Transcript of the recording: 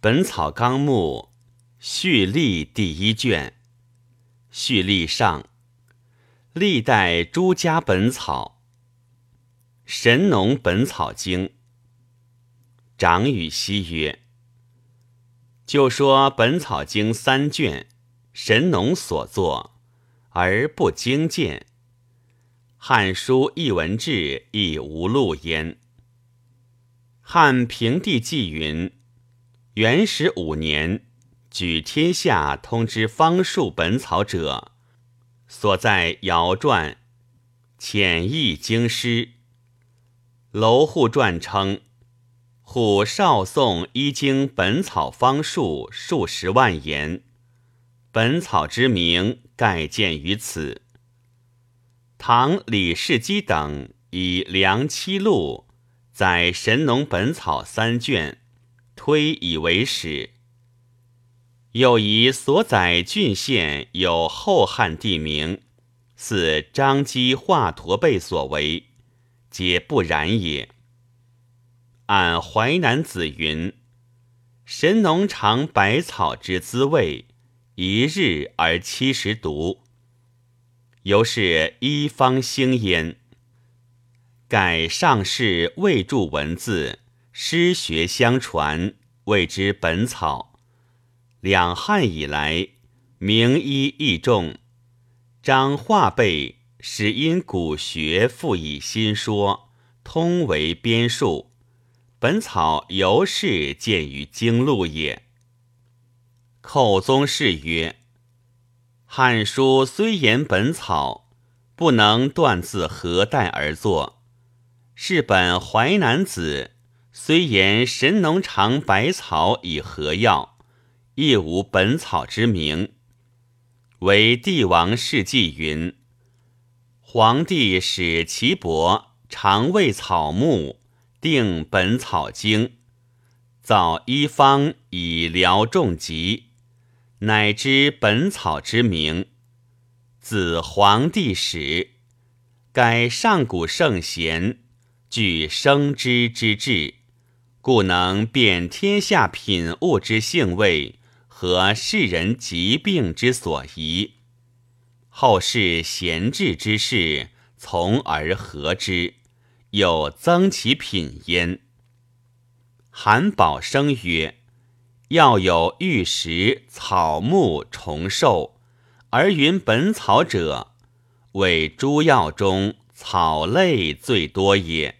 本草纲目序例第一卷序例上，历代诸家本草，《神农本草经》。长与西曰：“就说《本草经》三卷，神农所作，而不精见。《汉书·艺文志》亦无录焉。”汉平帝纪云。元始五年，举天下通知方术本草者，所在尧传，浅易经师。楼户传称，虎少宋医经本草方术数十万言，本草之名盖见于此。唐李世基等以梁七录载神农本草三卷。推以为始，又以所载郡县有后汉地名，似张机华佗辈所为，皆不然也。按《淮南子》云：“神农尝百草之滋味，一日而七十毒。”由是一方兴焉。盖上士未著文字。师学相传，谓之本草。两汉以来，名医益众。张化辈始因古学复以新说，通为编述。本草由是见于经录也。寇宗士曰：“《汉书》虽言本草，不能断自何代而作。是本《淮南子》。”虽言神农尝百草以合药，亦无本草之名。为帝王世纪云：皇帝使岐伯尝味草木，定本草经，造医方以疗重疾，乃知本草之名。自皇帝始，改上古圣贤具生之之志。故能辨天下品物之性味和世人疾病之所宜，后世贤治之士从而合之，又增其品焉。韩宝生曰：“要有玉石、草木、虫兽，而云本草者，为诸药中草类最多也。”